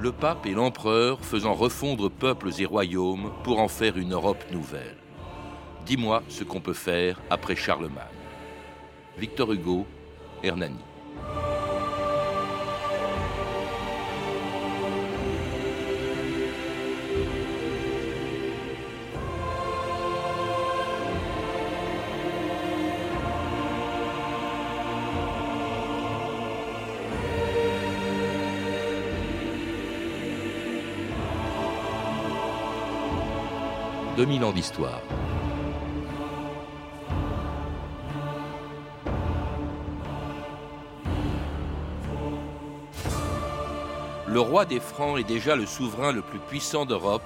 Le pape et l'empereur faisant refondre peuples et royaumes pour en faire une Europe nouvelle. Dis-moi ce qu'on peut faire après Charlemagne. Victor Hugo, Hernani. « 2000 ans d'histoire. Le roi des Francs est déjà le souverain le plus puissant d'Europe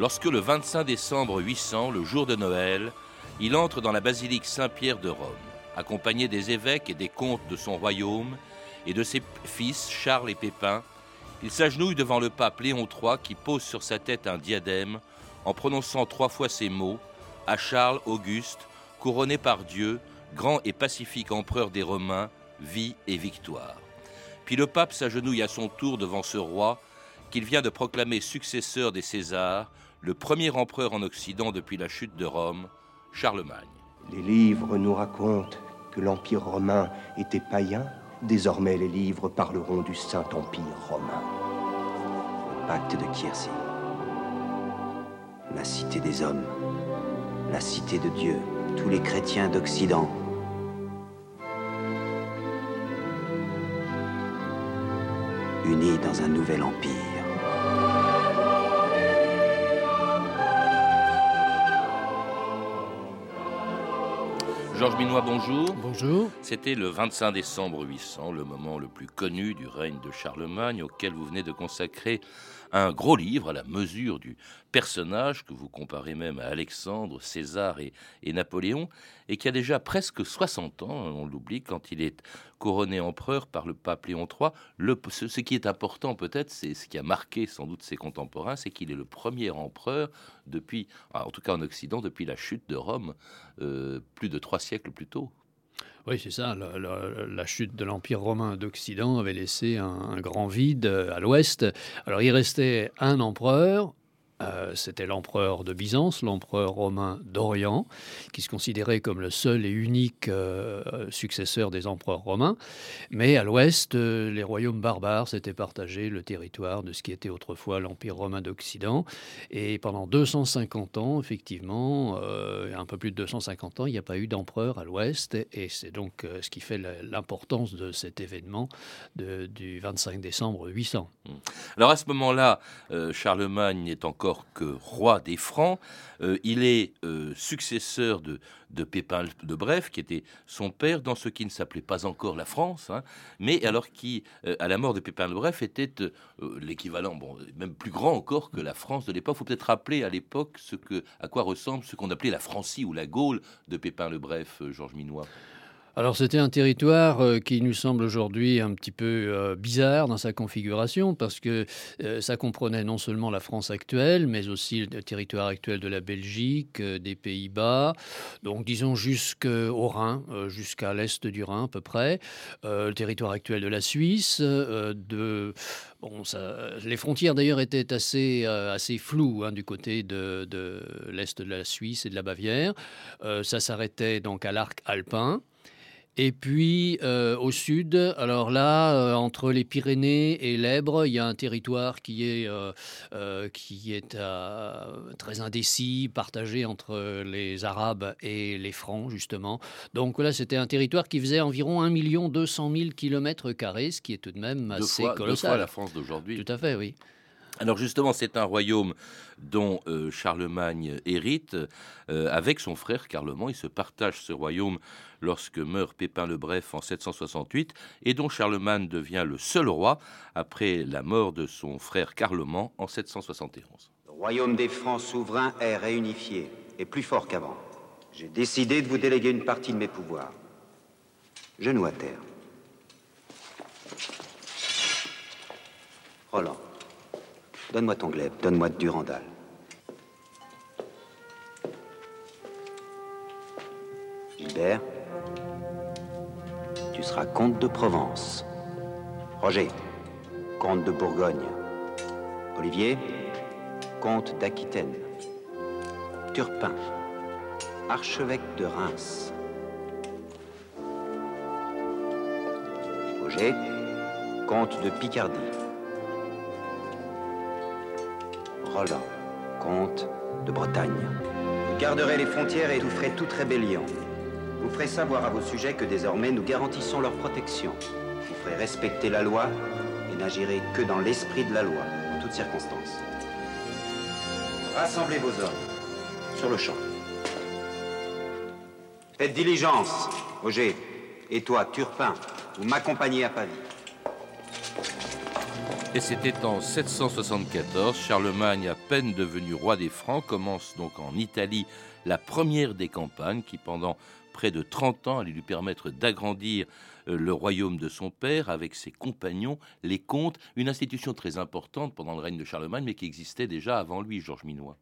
lorsque le 25 décembre 800, le jour de Noël, il entre dans la basilique Saint-Pierre de Rome, accompagné des évêques et des comtes de son royaume et de ses fils Charles et Pépin. Il s'agenouille devant le pape Léon III qui pose sur sa tête un diadème en prononçant trois fois ces mots à Charles Auguste, couronné par Dieu, grand et pacifique empereur des Romains, vie et victoire. Puis le pape s'agenouille à son tour devant ce roi qu'il vient de proclamer successeur des Césars, le premier empereur en Occident depuis la chute de Rome, Charlemagne. Les livres nous racontent que l'Empire romain était païen. Désormais, les livres parleront du Saint-Empire romain. Le pacte de Kiersey. La cité des hommes. La cité de Dieu. Tous les chrétiens d'Occident. Unis dans un nouvel empire. Georges Minois, bonjour. Bonjour. C'était le 25 décembre 800, le moment le plus connu du règne de Charlemagne, auquel vous venez de consacrer un gros livre à la mesure du personnage que vous comparez même à Alexandre, César et, Napoléon, et qui a déjà presque 60 ans, on l'oublie, quand il est couronné empereur par le pape Léon III. Le, ce, ce qui est important peut-être, c'est ce qui a marqué sans doute ses contemporains, c'est qu'il est le premier empereur depuis, en tout cas en Occident, depuis la chute de Rome, euh, plus de trois siècles plus tôt. Oui, c'est ça. La, chute de l'Empire romain d'Occident avait laissé un, un, grand vide à l'ouest. Alors il restait un empereur. Euh, C'était l'empereur de Byzance, l'empereur romain d'Orient, qui se considérait comme le seul et unique euh, successeur des empereurs romains. Mais à l'ouest, euh, les royaumes barbares s'étaient partagés le territoire de ce qui était autrefois l'Empire romain d'Occident. Et pendant 250 ans, effectivement, un peu plus de 250 ans, il n'y a pas eu d'empereur à l'ouest. Et c'est donc ce qui fait l'importance de cet événement du 25 décembre 800. Alors à ce moment-là, Charlemagne est encore que roi des Francs. Euh, il est euh, successeur de, Pépin de Bref, qui était son père dans ce qui ne s'appelait pas encore la France, hein, mais alors qui, euh, à la mort de Pépin de Bref, était l'équivalent, bon, même plus grand encore que la France de l'époque. Il faut peut-être rappeler à l'époque ce que, à quoi ressemble ce qu'on appelait la Francie ou la Gaule de Pépin le Bref, Georges Minois. Alors c'était un territoire euh, qui nous semble aujourd'hui un petit peu euh, bizarre dans sa configuration parce que euh, ça comprenait non seulement la France actuelle mais aussi le territoire actuel de la Belgique, des Pays-Bas, donc disons jusqu'au Rhin, jusqu'à l'est du Rhin à peu près, le territoire actuel de la Suisse, de les frontières d'ailleurs étaient assez, floues hein, du côté de, l'est de la Suisse et de la Bavière. Ça s'arrêtait donc à l'arc alpin. Et puis euh, au sud, alors là, euh, entre les Pyrénées et l'Ebre, il y a un territoire qui est, euh, qui est très indécis, partagé entre les Arabes et les Francs, justement. Donc là, c'était un territoire qui faisait environ 1 200 000 km, ce qui est tout de même Deux assez fois, deux colossal. fois la France d'aujourd'hui. Tout à fait, oui. Alors justement, c'est un royaume dont euh, Charlemagne hérite euh, avec son frère Carloman. Il se partage ce royaume lorsque meurt Pépin le Bref en 768 et dont Charlemagne devient le seul roi après la mort de son frère Carloman en 771. Le royaume des Francs souverains est réunifié et plus fort qu'avant. J'ai décidé de vous déléguer une partie de mes pouvoirs. Genou à terre. Roland, donne-moi ton glaive, donne-moi de Durandal. Gilbert, tu seras comte de Provence. Roger, comte de Bourgogne. Olivier, comte d'Aquitaine. Turpin, archevêque de Reims. Roger, comte de Picardie. Roland, comte de Bretagne. Vous garderez les frontières et vous ferez toute rébellion. Vous ferez savoir à vos sujets que désormais nous garantissons leur protection. Vous ferez respecter la loi et n'agirez que dans l'esprit de la loi, en toutes circonstances. Rassemblez vos hommes sur le champ. Faites diligence, Roger. Et toi, Turpin, vous m'accompagnez à Pavie. Et c'était en 774, Charlemagne, à peine devenu roi des Francs, commence donc en Italie la première des campagnes qui, pendant près de 30 ans, allait lui permettre d'agrandir euh, le royaume de son père avec ses compagnons, les comtes, une institution très importante pendant le règne de Charlemagne, mais qui existait déjà avant lui, Georges Minois.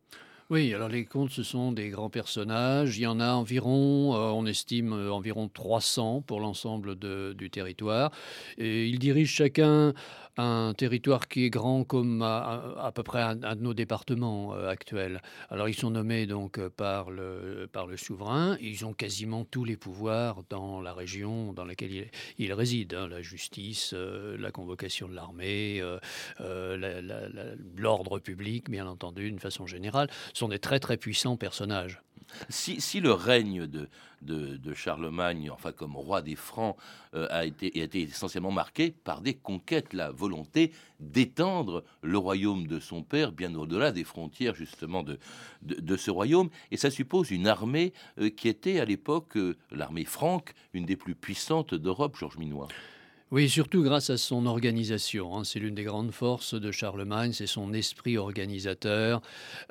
Oui, alors les comtes, ce sont des grands personnages. Il y en a environ, euh, on estime euh, environ 300 pour l'ensemble du territoire. Et ils dirigent chacun un territoire qui est grand comme à, peu près un, de nos départements euh, actuels. Alors ils sont nommés donc par le, par le souverain. Ils ont quasiment tous les pouvoirs dans la région dans laquelle ils, ils résident. Hein. la justice, la convocation de l'armée, l'ordre public, bien entendu, d'une façon générale, sont des très très puissants personnages. Si, le règne de, Charlemagne, enfin comme roi des Francs, euh, a, été, a été essentiellement marqué par des conquêtes, la volonté d'étendre le royaume de son père bien au-delà des frontières justement de, de, ce royaume, et ça suppose une armée euh, qui était à l'époque euh, l'armée franque, une des plus puissantes d'Europe, Georges Minois. Oui, surtout grâce à son organisation. Hein. C'est l'une des grandes forces de Charlemagne, c'est son esprit organisateur.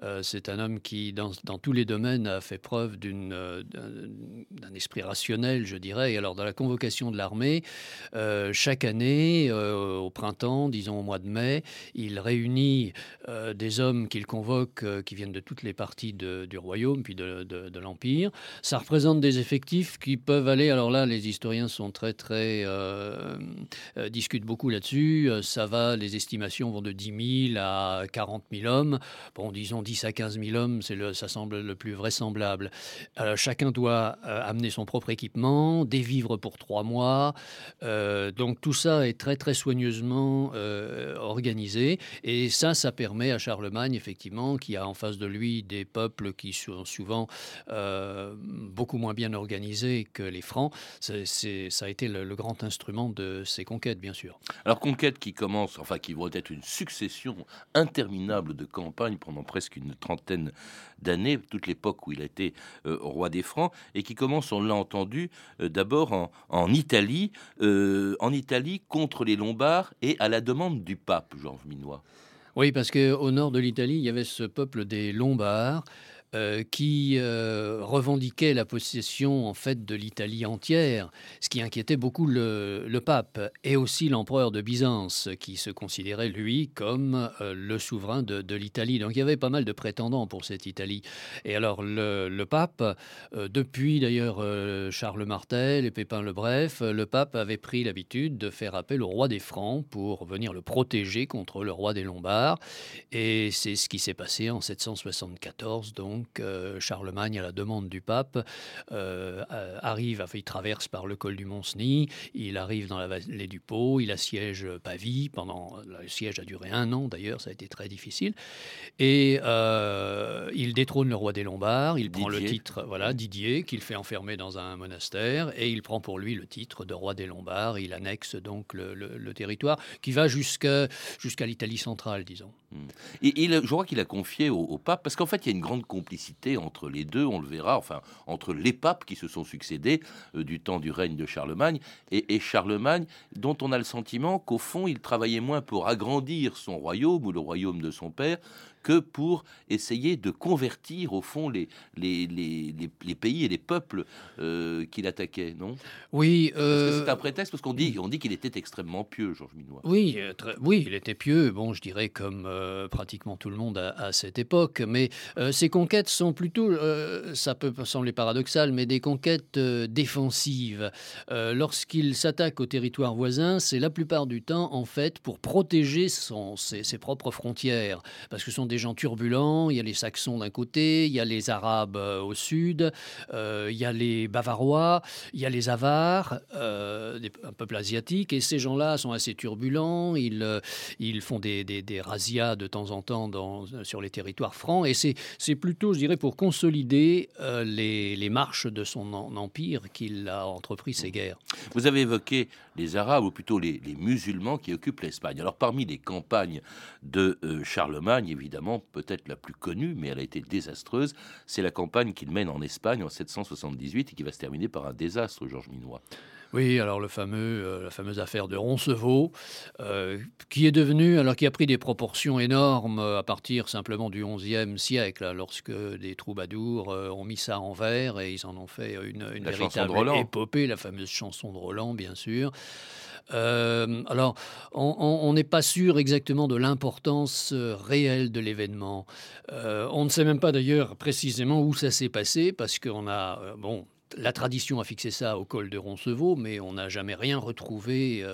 Euh, c'est un homme qui, dans, tous les domaines, a fait preuve euh, d'un esprit rationnel, je dirais. Alors, dans la convocation de l'armée, euh, chaque année, au printemps, disons au mois de mai, il réunit des hommes qu'il convoque, qui viennent de toutes les parties du royaume, puis de, l'Empire. Ça représente des effectifs qui peuvent aller, alors là, les historiens sont très, très discutent beaucoup là-dessus. Euh, ça va, les estimations vont de 10 000 à 40 000 hommes. Bon, disons 10 à 15 000 hommes, c'est le, ça semble le plus vraisemblable. Euh, chacun doit amener son propre équipement, des vivres pour trois mois. donc tout ça est très très soigneusement organisé. Et ça, ça permet à Charlemagne, effectivement, qui a en face de lui des peuples qui sont souvent beaucoup moins bien organisés que les Francs. C'est, ça a été le grand instrument de, ces conquêtes, bien sûr. Alors, conquêtes qui commencent, enfin, qui vont être une succession interminable de campagnes pendant presque une trentaine d'années, toute l'époque où il a été euh, roi des Francs, et qui commencent, on l'a entendu, euh, d'abord en, Italie, euh, en Italie contre les Lombards et à la demande du pape, Jean Minois. Oui, parce qu'au nord de l'Italie, il y avait ce peuple des Lombards euh, qui euh, revendiquait la possession en fait de l'Italie entière, ce qui inquiétait beaucoup le, pape et aussi l'empereur de Byzance, qui se considérait lui comme euh, le souverain de, l'Italie. Donc il y avait pas mal de prétendants pour cette Italie. Et alors le, pape, depuis d'ailleurs Charles Martel et Pépin le Bref, le pape avait pris l'habitude de faire appel au roi des Francs pour venir le protéger contre le roi des Lombards. Et c'est ce qui s'est passé en 774 donc donc euh, Charlemagne, à la demande du pape, euh, arrive, il traverse par le col du Mont-Cenis, il arrive dans la vallée du Pau, il assiège Pavie, pendant, le siège a duré un an d'ailleurs, ça a été très difficile, et euh, il détrône le roi des Lombards, il prend le titre, voilà, Didier, qu'il fait enfermer dans un monastère, et il prend pour lui le titre de roi des Lombards, il annexe donc le, territoire, qui va jusqu'à l'Italie centrale, disons. Hmm. Et je crois qu'il a confié au, pape, parce qu'en fait, il y a une grande complicité entre les deux, on le verra, enfin, entre les papes qui se sont succédés euh, du temps du règne de Charlemagne et, Charlemagne, dont on a le sentiment qu'au fond, il travaillait moins pour agrandir son royaume ou le royaume de son père que pour essayer de convertir au fond les, les, les, les, pays et les peuples euh, qu'il attaquait, non? Oui. Euh... C'est un prétexte parce qu'on dit, on dit qu'il était extrêmement pieux, Georges Minois. Oui, très, oui, il était pieux. Bon, je dirais comme pratiquement tout le monde à, à cette époque. Mais ses conquêtes sont plutôt, ça peut sembler paradoxal, mais des conquêtes défensives. Lorsqu'il s'attaque au territoire voisin, c'est la plupart du temps en fait pour protéger son, ses, ses propres frontières, parce que ce sont des gens turbulents. Il y a les Saxons d'un côté, il y a les Arabes euh, au sud, euh, il y a les Bavarois, il y a les Avars, euh, un peuple asiatique, et ces gens-là sont assez turbulents. Ils, ils font des, des, razzias de temps en temps dans, sur les territoires francs, et c'est plutôt, je dirais, pour consolider les, les, marches de son empire qu'il a entrepris ces guerres. Vous avez évoqué les Arabes, ou plutôt les, les musulmans qui occupent l'Espagne. Alors parmi les campagnes de Charlemagne, évidemment, peut-être la plus connue, mais elle a été désastreuse, c'est la campagne qu'il mène en Espagne en 778 et qui va se terminer par un désastre, Georges Minois. Oui, alors le fameux, euh, la fameuse affaire de Roncevaux, euh, qui est devenue, alors qui a pris des proportions énormes à partir simplement du XIe siècle, lorsque des troubadours euh, ont mis ça en vers et ils en ont fait une, une véritable épopée, la fameuse chanson de Roland, bien sûr. Euh, alors, on n'est pas sûr exactement de l'importance euh, réelle de l'événement. Euh, on ne sait même pas d'ailleurs précisément où ça s'est passé, parce qu'on a, bon, la tradition a fixé ça au col de Roncevaux, mais on n'a jamais rien retrouvé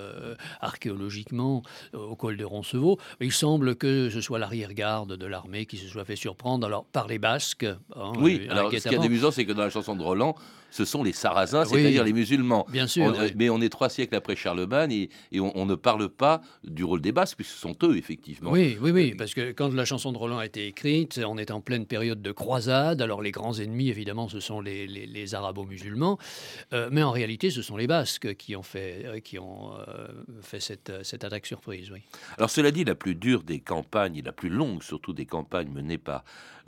archéologiquement au col de Roncevaux. Il semble que ce soit l'arrière-garde de l'armée qui se soit fait surprendre alors, par les Basques. Hein, oui, alors ce qui est amusant, c'est que dans la chanson de Roland, ce sont les Sarrasins, c'est-à-dire les musulmans. Bien sûr. Mais on est trois siècles après Charlemagne et, on, ne parle pas du rôle des Basques, puisque ce sont eux, effectivement. Oui, oui, oui, parce que quand la chanson de Roland a été écrite, on est en pleine période de croisade. Alors les grands ennemis, évidemment, ce sont les, les, arabo-musulmans. Euh, mais en réalité, ce sont les Basques qui ont fait, euh, qui ont, euh, fait cette, cette attaque surprise. Oui. Alors cela dit, la plus dure des campagnes, la plus longue surtout des campagnes menées par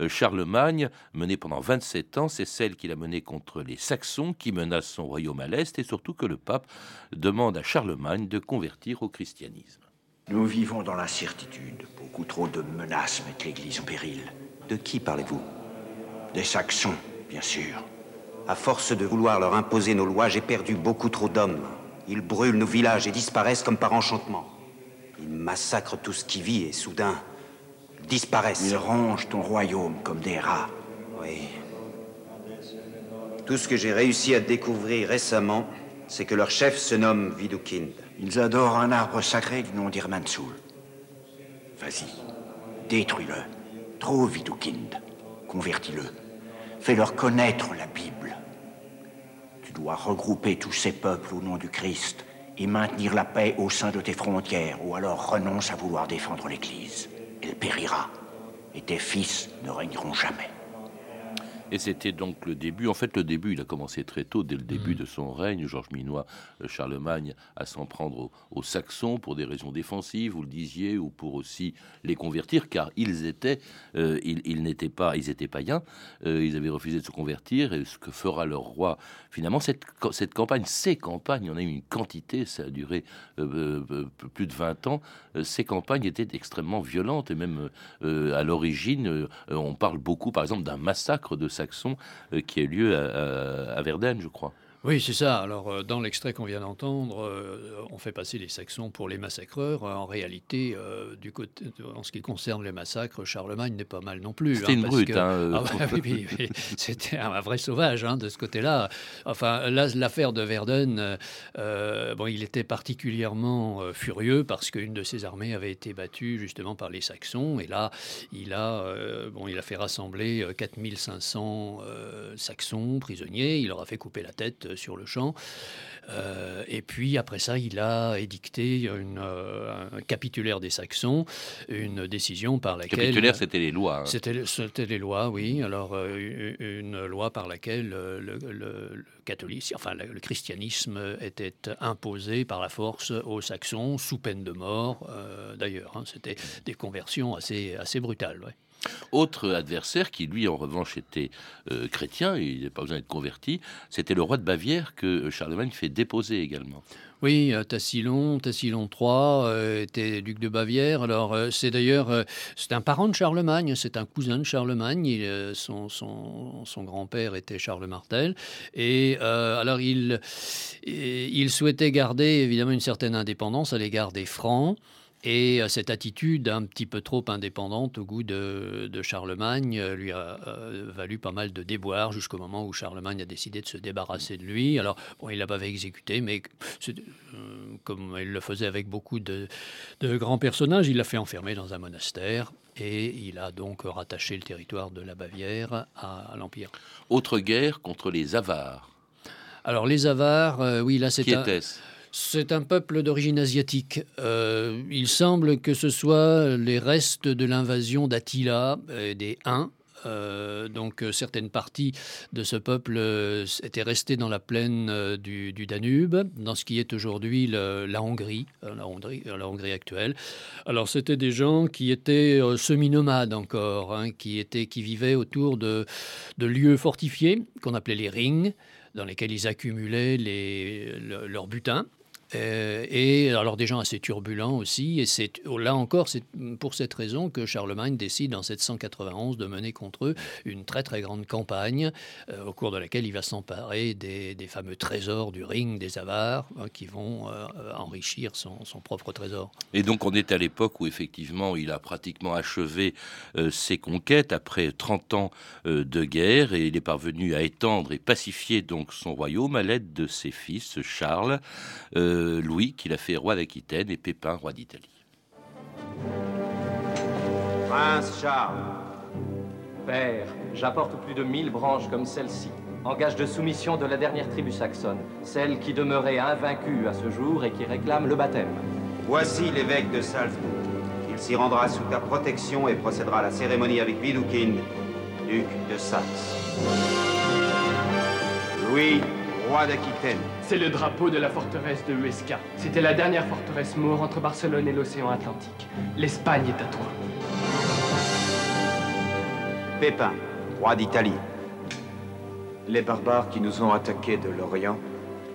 Charlemagne, menée pendant 27 ans, c'est celle qu'il a menée contre les Saxons qui menace son royaume à l'Est et surtout que le pape demande à Charlemagne de convertir au christianisme. Nous vivons dans l'incertitude. Beaucoup trop de menaces mettent l'Église en péril. De qui parlez-vous? Des Saxons, bien sûr. À force de vouloir leur imposer nos lois, j'ai perdu beaucoup trop d'hommes. Ils brûlent nos villages et disparaissent comme par enchantement. Ils massacrent tout ce qui vit et soudain disparaissent. Ils rongent ton royaume comme des rats. Oui, tout ce que j'ai réussi à découvrir récemment, c'est que leur chef se nomme Vidoukind. Ils adorent un arbre sacré du nom d'Irmansul. Vas-y, détruis-le. Trouve Vidoukind. Convertis-le. Fais-leur connaître la Bible. Tu dois regrouper tous ces peuples au nom du Christ et maintenir la paix au sein de tes frontières, ou alors renonce à vouloir défendre l'Église. Elle périra, et tes fils ne régneront jamais. Et c'était donc le début. En fait, le début, il a commencé très tôt, dès le début mm. de son règne. Georges Minois, euh, Charlemagne, à s'en prendre aux, Saxons pour des raisons défensives, vous le disiez, ou pour aussi les convertir, car ils étaient, euh, ils, n'étaient pas, ils étaient païens. Euh, ils avaient refusé de se convertir. Et ce que fera leur roi, finalement, cette, cette campagne, ces campagnes, on a eu une quantité, ça a duré plus de 20 ans. ces campagnes étaient extrêmement violentes et même à l'origine, on parle beaucoup, par exemple, d'un massacre de saxon euh, qui a eu lieu à, Verdun, je crois. Oui, c'est ça. Alors, euh, dans l'extrait qu'on vient d'entendre, euh, on fait passer les Saxons pour les massacreurs. En réalité, euh, du côté, en ce qui concerne les massacres, Charlemagne n'est pas mal non plus. C'était hein, une brute. Hein, ah oui, C'était un vrai sauvage hein, de ce côté-là. Enfin, là, l'affaire de Verdun, bon, il était particulièrement furieux parce qu'une de ses armées avait été battue justement par les Saxons. Et là, il a, bon, il a fait rassembler 4500 Saxons prisonniers. Il leur a fait couper la tête sur le champ. Euh, et puis après ça, il a édicté une, euh, un capitulaire des Saxons, une décision par laquelle... Capitulaire, c'était les lois. Hein. C'était les lois, oui. Alors euh, une loi par laquelle le, le, catholicisme, enfin le, christianisme était imposé par la force aux Saxons sous peine de mort. D'ailleurs, hein. c'était des conversions assez, assez brutales. Ouais. Autre adversaire qui, lui, en revanche, était euh, chrétien, il n'a pas besoin d'être converti, c'était le roi de Bavière que Charlemagne fait déposer également. Oui, euh, Tassilon, Tassilon III euh, était duc de Bavière. Alors, c'est d'ailleurs, c'est un parent de Charlemagne, c'est un cousin de Charlemagne. son, son, grand-père était Charles Martel. Et alors, il, il souhaitait garder évidemment une certaine indépendance à l'égard des Francs. Et euh, cette attitude un petit peu trop indépendante au goût de, Charlemagne euh, lui a euh, valu pas mal de déboires jusqu'au moment où Charlemagne a décidé de se débarrasser de lui. Alors, bon, il l'a pas exécuté, mais comme il le faisait avec beaucoup de, grands personnages, il l'a fait enfermer dans un monastère et il a donc rattaché le territoire de la Bavière à, l'Empire. Autre guerre contre les Avars. Alors, les Avars, oui, là, c'est. Qui était-ce? C'est un peuple d'origine asiatique. Euh, il semble que ce soit les restes de l'invasion d'Attila et des Huns. Euh, donc certaines parties de ce peuple euh, étaient restées dans la plaine du, Danube, dans ce qui est aujourd'hui la Hongrie, la Hongrie, actuelle. Alors c'était des gens qui étaient semi-nomades encore, hein, qui étaient, qui vivaient autour de, lieux fortifiés qu'on appelait les rings dans lesquels ils accumulaient les, leur butin. Euh, et alors des gens assez turbulents aussi. Et c'est là encore, c'est pour cette raison que Charlemagne décide en 791 de mener contre eux une très très grande campagne euh, au cours de laquelle il va s'emparer des, fameux trésors du ring des Avars hein, qui vont euh, enrichir son, propre trésor. Et donc on est à l'époque où effectivement il a pratiquement achevé ses conquêtes après 30 ans de guerre et il est parvenu à étendre et pacifier donc son royaume à l'aide de ses fils Charles. Louis, qui l'a fait roi d'Aquitaine, et Pépin, roi d'Italie. Prince Charles. Père, j'apporte plus de mille branches comme celle-ci, en gage de soumission de la dernière tribu saxonne, celle qui demeurait invaincue à ce jour et qui réclame le baptême. Voici l'évêque de Salzbourg. Il s'y rendra sous ta protection et procédera à la cérémonie avec Widukind, duc de Saxe. Louis, roi d'Aquitaine. C'est le drapeau de la forteresse de Huesca. C'était la dernière forteresse maure entre Barcelone et l'océan Atlantique. L'Espagne est à toi. Pépin, roi d'Italie. Les barbares qui nous ont attaqués de l'Orient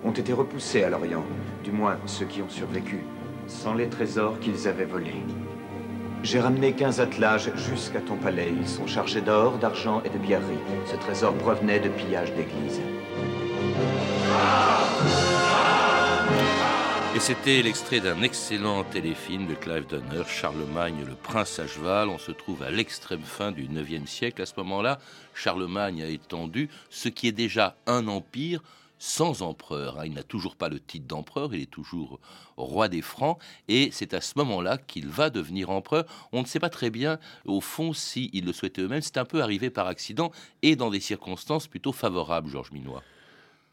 ont été repoussés à l'Orient, du moins ceux qui ont survécu, sans les trésors qu'ils avaient volés. J'ai ramené 15 attelages jusqu'à ton palais. Ils sont chargés d'or, d'argent et de pierreries. Ce trésor provenait de pillages d'églises. Et c'était l'extrait d'un excellent téléfilm de Clive Donner, Charlemagne le prince à cheval. On se trouve à l'extrême fin du 9e siècle. À ce moment-là, Charlemagne a étendu ce qui est déjà un empire sans empereur. Il n'a toujours pas le titre d'empereur, il est toujours roi des Francs, et c'est à ce moment-là qu'il va devenir empereur. On ne sait pas très bien, au fond, s'il le souhaitait eux-mêmes. C'est un peu arrivé par accident et dans des circonstances plutôt favorables, Georges Minois.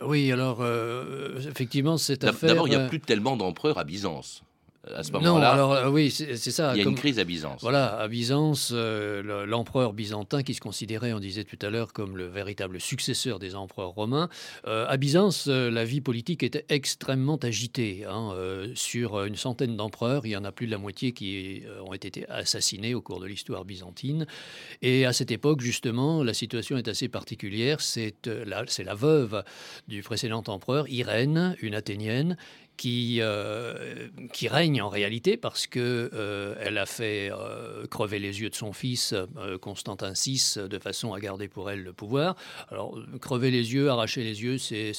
Oui, alors euh, effectivement, cette affaire. D'abord, il n'y a euh, plus tellement d'empereurs à Byzance à ce moment-là. Non, alors euh, oui, c'est ça. Il y a une crise à Byzance. Voilà, à Byzance, euh, l'empereur byzantin qui se considérait, on disait tout à l'heure, comme le véritable successeur des empereurs romains. Euh, à Byzance, la vie politique était extrêmement agitée. Hein, sur une centaine d'empereurs, il y en a plus de la moitié qui ont été assassinés au cours de l'histoire byzantine. Et à cette époque, justement, la situation est assez particulière. C'est la, la veuve du précédent empereur, Irène, une athénienne, qui, euh, qui règne en réalité parce que euh, elle a fait euh, crever les yeux de son fils Constantin VI de façon à garder pour elle le pouvoir. Alors crever les yeux, arracher les yeux, c'est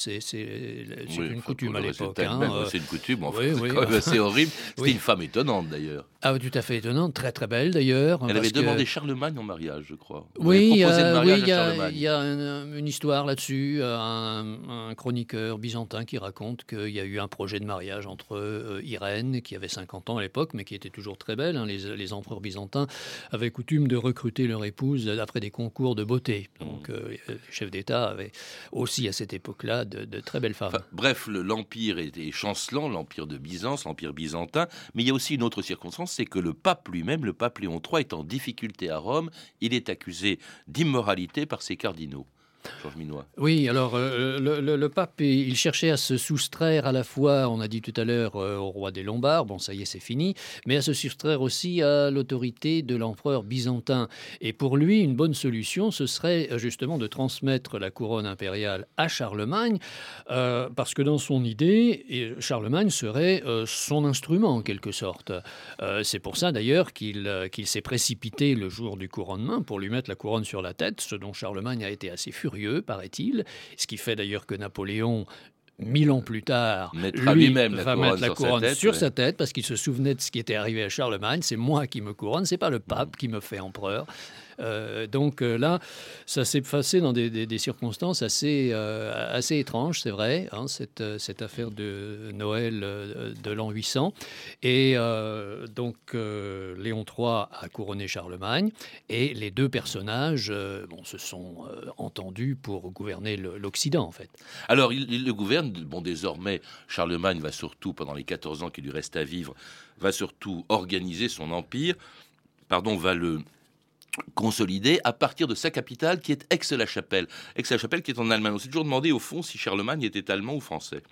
une coutume à l'époque. Hein, c'est une coutume, en fait. c'est horrible. C'était une femme étonnante d'ailleurs. Ah, tout à fait étonnante, très très belle d'ailleurs. Elle avait demandé Charlemagne en mariage, je crois. oui, il y a, une, histoire là-dessus, un, un, chroniqueur byzantin qui raconte qu'il y a eu un projet de mariage entre euh, Irène, qui avait 50 ans à l'époque, mais qui était toujours très belle. Hein. Les, empereurs byzantins avaient coutume de recruter leur épouse après des concours de beauté. Donc, mmh. euh, les chefs d'État avaient aussi à cette époque-là de, très belles femmes. bref, l'empire était chancelant, l'empire de Byzance, l'empire byzantin. Mais il y a aussi une autre circonstance, c'est que le pape lui-même, le pape Léon III, est en difficulté à Rome. Il est accusé d'immoralité par ses cardinaux. Oui, alors euh, le, pape, il cherchait à se soustraire à la fois, on a dit tout à l'heure, euh, au roi des Lombards, bon ça y est c'est fini, mais à se soustraire aussi à l'autorité de l'empereur byzantin. Et pour lui, une bonne solution, ce serait justement de transmettre la couronne impériale à Charlemagne, parce que dans son idée, Charlemagne serait son instrument en quelque sorte. c'est pour ça d'ailleurs qu'il qu'il s'est précipité le jour du couronnement pour lui mettre la couronne sur la tête, ce dont Charlemagne a été assez furieux, paraît-il, ce qui fait d'ailleurs que Napoléon mille ans plus tard, lui, même va mettre la couronne sur, sa tête, parce qu'il se souvenait de ce qui était arrivé à Charlemagne. C'est moi qui me couronne, c'est pas le pape qui me fait empereur. Euh, donc euh, là, ça s'est passé dans des, circonstances assez, euh, assez étranges, c'est vrai, hein, cette, cette, affaire de Noël de l'an 800. Et donc Léon III a couronné Charlemagne et les deux personnages bon, se sont entendus pour gouverner l'Occident, en fait. Alors, il, le gouverne, bon, désormais, Charlemagne va surtout, pendant les 14 ans qui lui restent à vivre, va surtout organiser son empire, pardon, va le consolidé à partir de sa capitale qui est Aix-la-Chapelle. Aix-la-Chapelle qui est en Allemagne. On s'est toujours demandé au fond si Charlemagne était allemand ou français.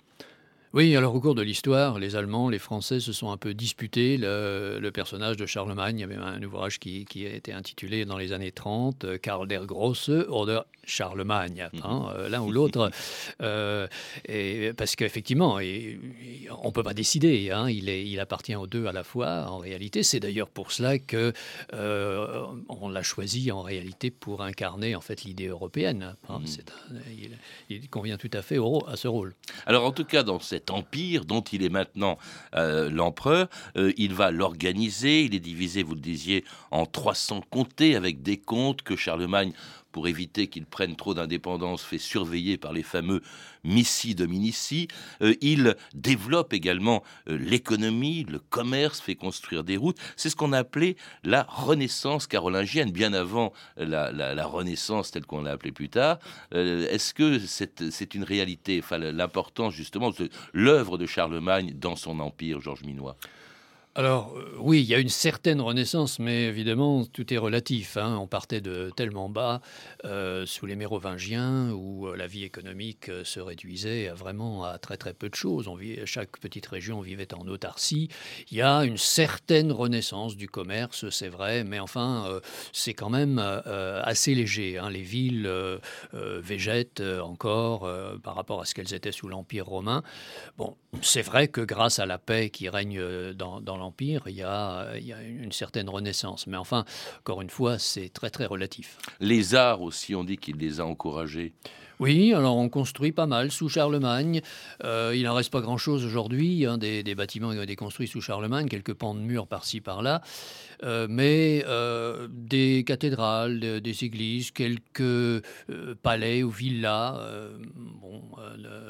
Oui, alors au cours de l'histoire, les Allemands, les Français se sont un peu disputés le, personnage de Charlemagne. Il y avait un ouvrage qui, qui, a été intitulé dans les années 30, Karl der Grosse oder Charlemagne, mhm. hein, euh, l'un ou l'autre. Euh, et parce qu'effectivement, on ne peut pas décider. Hein, il, est, il appartient aux deux à la fois. En réalité, c'est d'ailleurs pour cela que euh, on l'a choisi en réalité pour incarner en fait l'idée européenne. Hein. Mhm. il, convient tout à fait au, à ce rôle. Alors en tout cas, dans cette empire dont il est maintenant euh, l'empereur. Euh, il va l'organiser, il est divisé, vous le disiez, en 300 comtés avec des comtes que Charlemagne pour éviter qu'ils prennent trop d'indépendance, fait surveiller par les fameux missi dominici. Euh, il développe également euh, l'économie, le commerce, fait construire des routes. C'est ce qu'on a appelé la Renaissance carolingienne, bien avant la, Renaissance telle qu'on l'a appelée plus tard. Euh, est-ce que c'est une réalité, enfin, l'importance justement de l'œuvre de Charlemagne dans son empire, Georges Minois? Alors euh, oui, il y a une certaine renaissance, mais évidemment tout est relatif. Hein. On partait de tellement bas euh, sous les Mérovingiens où euh, la vie économique se réduisait vraiment à très très peu de choses. On chaque petite région vivait en autarcie. Il y a une certaine renaissance du commerce, c'est vrai, mais enfin c'est quand même assez léger. Hein. Les villes végètent encore par rapport à ce qu'elles étaient sous l'Empire romain. Bon, c'est vrai que grâce à la paix qui règne dans, dans l'Empire, il, y a, une certaine renaissance. Mais enfin, encore une fois, c'est très très relatif. Les arts aussi, on dit qu'il les a encouragés. Oui, alors on construit pas mal sous Charlemagne. Euh, il n'en reste pas grand-chose aujourd'hui, hein, des, bâtiments qui ont été construits sous Charlemagne, quelques pans de murs par-ci par-là, euh, mais euh, des cathédrales, des églises, quelques palais ou villas bon,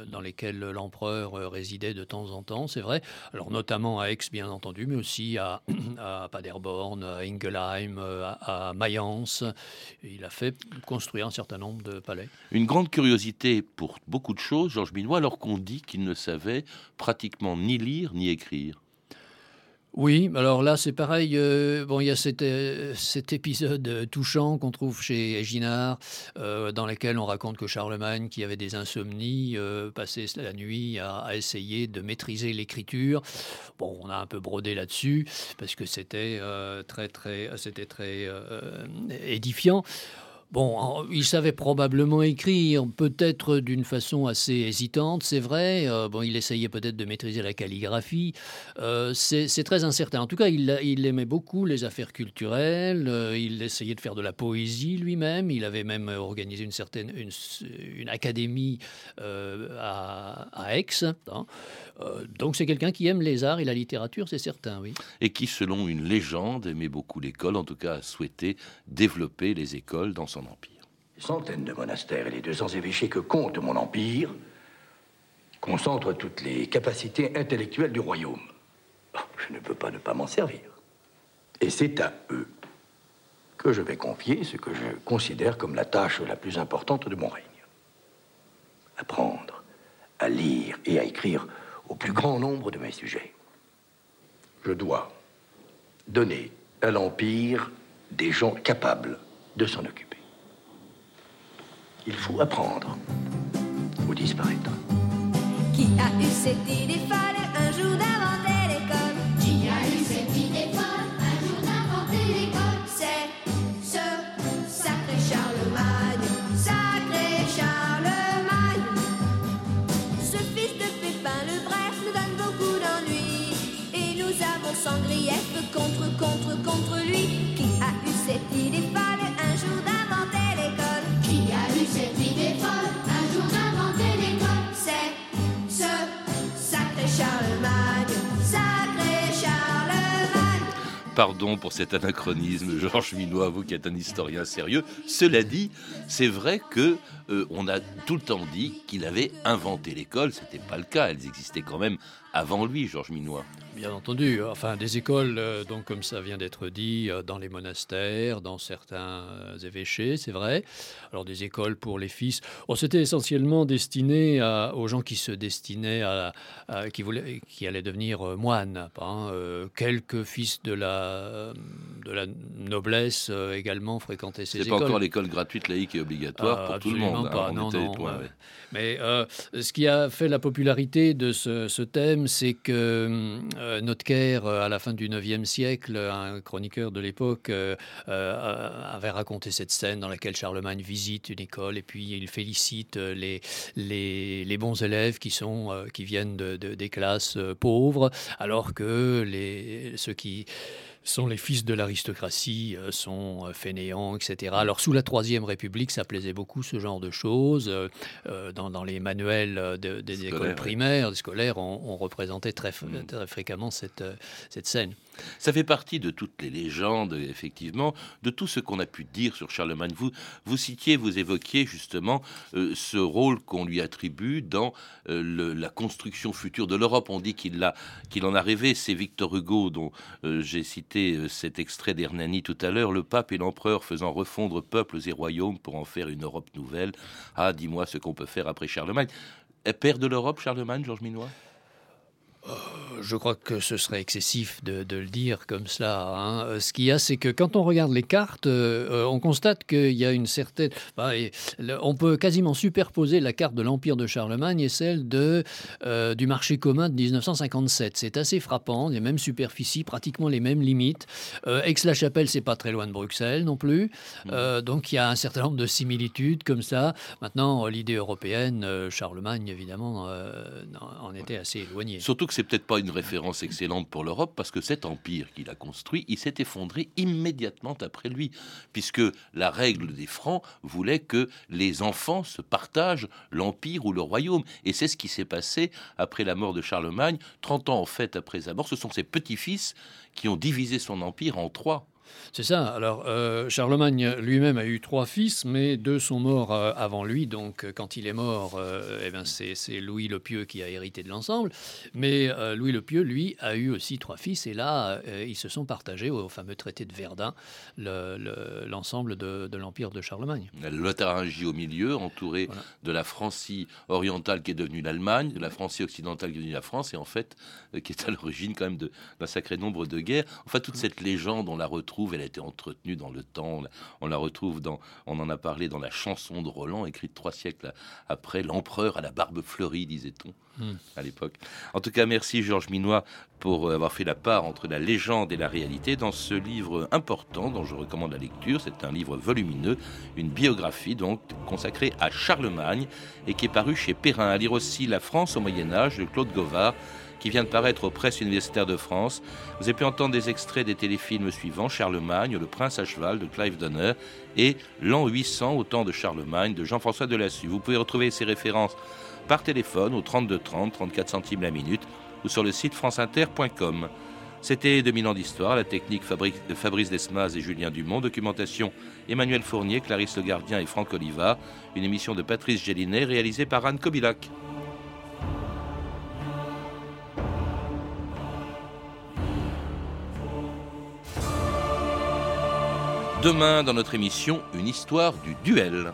dans lesquels l'empereur résidait de temps en temps, c'est vrai. Alors notamment à Aix, bien entendu, mais aussi à, Paderborn, à Ingelheim, à, Mayence. Il a fait construire un certain nombre de palais. Une grande pour beaucoup de choses, Georges Minois, alors qu'on dit qu'il ne savait pratiquement ni lire ni écrire. Oui, alors là c'est pareil. Euh, bon, il y a cet, euh, épisode euh, touchant qu'on trouve chez Ginard, dans lequel on raconte que Charlemagne, qui avait des insomnies, passait la nuit à, essayer de maîtriser l'écriture. Bon, on a un peu brodé là-dessus parce que c'était très très, c'était très édifiant. Bon, il savait probablement écrire, peut-être d'une façon assez hésitante, c'est vrai. Euh, bon, il essayait peut-être de maîtriser la calligraphie. Euh, c'est très incertain. En tout cas, il, aimait beaucoup les affaires culturelles. Euh, il essayait de faire de la poésie lui-même. Il avait même organisé une certaine une, académie à, Aix. Hein. Donc, c'est quelqu'un qui aime les arts et la littérature, c'est certain, oui. Et qui, selon une légende, aimait beaucoup l'école. En tout cas, a souhaité développer les écoles dans son empire. Centaines de monastères et les 200 évêchés que compte mon empire concentrent toutes les capacités intellectuelles du royaume. Oh, je ne peux pas ne pas m'en servir. Et c'est à eux que je vais confier ce que je considère comme la tâche la plus importante de mon règne. Apprendre à lire et à écrire au plus grand nombre de mes sujets. Je dois donner à l'Empire des gens capables de s'en occuper. Il faut apprendre ou disparaître. Qui a eu cette idée folle un jour Pardon pour cet anachronisme, Georges Minois, vous qui êtes un historien sérieux. Cela dit, c'est vrai que euh, on a tout le temps dit qu'il avait inventé l'école. C'était pas le cas. Elles existaient quand même avant lui, Georges Minois. Bien entendu, enfin des écoles, euh, donc comme ça vient d'être dit, euh, dans les monastères, dans certains euh, évêchés, c'est vrai. Alors des écoles pour les fils. Oh, C'était essentiellement destiné aux gens qui se destinaient à, qui voulaient, qui allaient devenir moines. hein. Quelques fils de la de la noblesse euh, également fréquentaient ces C'est écoles. pas encore l'école gratuite laïque et obligatoire Ah, pour tout le monde. hein. pas, On non, non, loin, ouais. Mais euh, ce qui a fait la popularité de ce, ce thème, c'est que euh, Notker, euh, à la fin du IXe siècle, un chroniqueur de l'époque, avait raconté cette scène dans laquelle Charlemagne visite une école et puis il félicite les, les, les bons élèves qui, sont, qui viennent de, de- des classes pauvres, alors que les, ceux qui sont les fils de l'aristocratie, euh, sont euh, fainéants, etc. Alors sous la Troisième République, ça plaisait beaucoup ce genre de choses. Euh, dans, dans les manuels de- des écoles ouais. primaires, scolaires, on, on représentait très, f- très fréquemment cette, cette scène. Ça fait partie de toutes les légendes, effectivement, de tout ce qu'on a pu dire sur Charlemagne. Vous, vous citiez, vous évoquiez justement euh, ce rôle qu'on lui attribue dans euh, la construction future de l'Europe. On dit qu'il en a rêvé. C'est Victor Hugo dont euh, j'ai cité cet extrait d'Hernani tout à l'heure. Le pape et l'empereur faisant refondre peuples et royaumes pour en faire une Europe nouvelle. Ah, dis-moi ce qu'on peut faire après Charlemagne. Père de l'Europe, Charlemagne, Georges Minois? Je crois que ce serait excessif de, de le dire comme cela. hein. Euh, Ce qu'il y a, c'est que quand on regarde les cartes, euh, euh, on constate qu'il y a une certaine. bah, et le- on peut quasiment superposer la carte de l'Empire de Charlemagne et celle de, euh, du marché commun de 1957. C'est assez frappant, les mêmes superficies, pratiquement les mêmes limites. Euh, Aix-la-Chapelle, c'est pas très loin de Bruxelles non plus. Euh, donc il y a un certain nombre de similitudes comme ça. Maintenant, l'idée européenne, Charlemagne, évidemment, en- en était assez éloigné. Surtout que c'est peut-être pas une référence excellente pour l'Europe parce que cet empire qu'il a construit, il s'est effondré immédiatement après lui, puisque la règle des Francs voulait que les enfants se partagent l'empire ou le royaume. Et c'est ce qui s'est passé après la mort de Charlemagne, 30 ans en fait après sa mort. Ce sont ses petits-fils qui ont divisé son empire en trois. C'est ça. Alors, euh, Charlemagne lui-même a eu trois fils, mais deux sont morts euh, avant lui. Donc, euh, quand il est mort, euh, eh ben, c'est Louis le Pieux qui a hérité de l'ensemble. Mais Louis le Pieux, lui, a eu aussi trois fils. Et là, ils se sont partagés au fameux traité de Verdun le- le- l'ensemble de, de l'empire de Charlemagne. La Lotharingie au milieu, entourée Voilà. de la Francie orientale qui est devenue l'Allemagne, de la Francie occidentale qui est devenue la France, et en fait, qui est à l'origine quand même d'un sacré nombre de guerres. Enfin, toute cette légende, on la retrouve, elle a été entretenue dans le temps, on la, retrouve dans, on en a parlé dans la chanson de Roland, écrite trois siècles après, l'empereur à la barbe fleurie, disait-on Hmm. à l'époque. En tout cas, merci Georges Minois pour euh, avoir fait la part entre la légende et la réalité dans ce livre important dont je recommande la lecture. C'est un livre volumineux, une biographie donc consacrée à Charlemagne et qui est paru chez Perrin. À lire aussi La France au Moyen Âge de Claude Govard qui vient de paraître aux presses universitaires de France. Vous avez pu entendre des extraits des téléfilms suivants Charlemagne, Le Prince à cheval de Clive Donner et L'an 800 au temps de Charlemagne de Jean-François Delassus. Vous pouvez retrouver ces références par téléphone au 32 30, 34 centimes la minute ou sur le site franceinter.com. C'était 2000 ans d'histoire, la technique Fabri- Fabrice Desmas et Julien Dumont, documentation Emmanuel Fournier, Clarisse Le Gardien et Franck Oliva, une émission de Patrice Gélinet réalisée par Anne Kobilac. Demain, dans notre émission, une histoire du duel.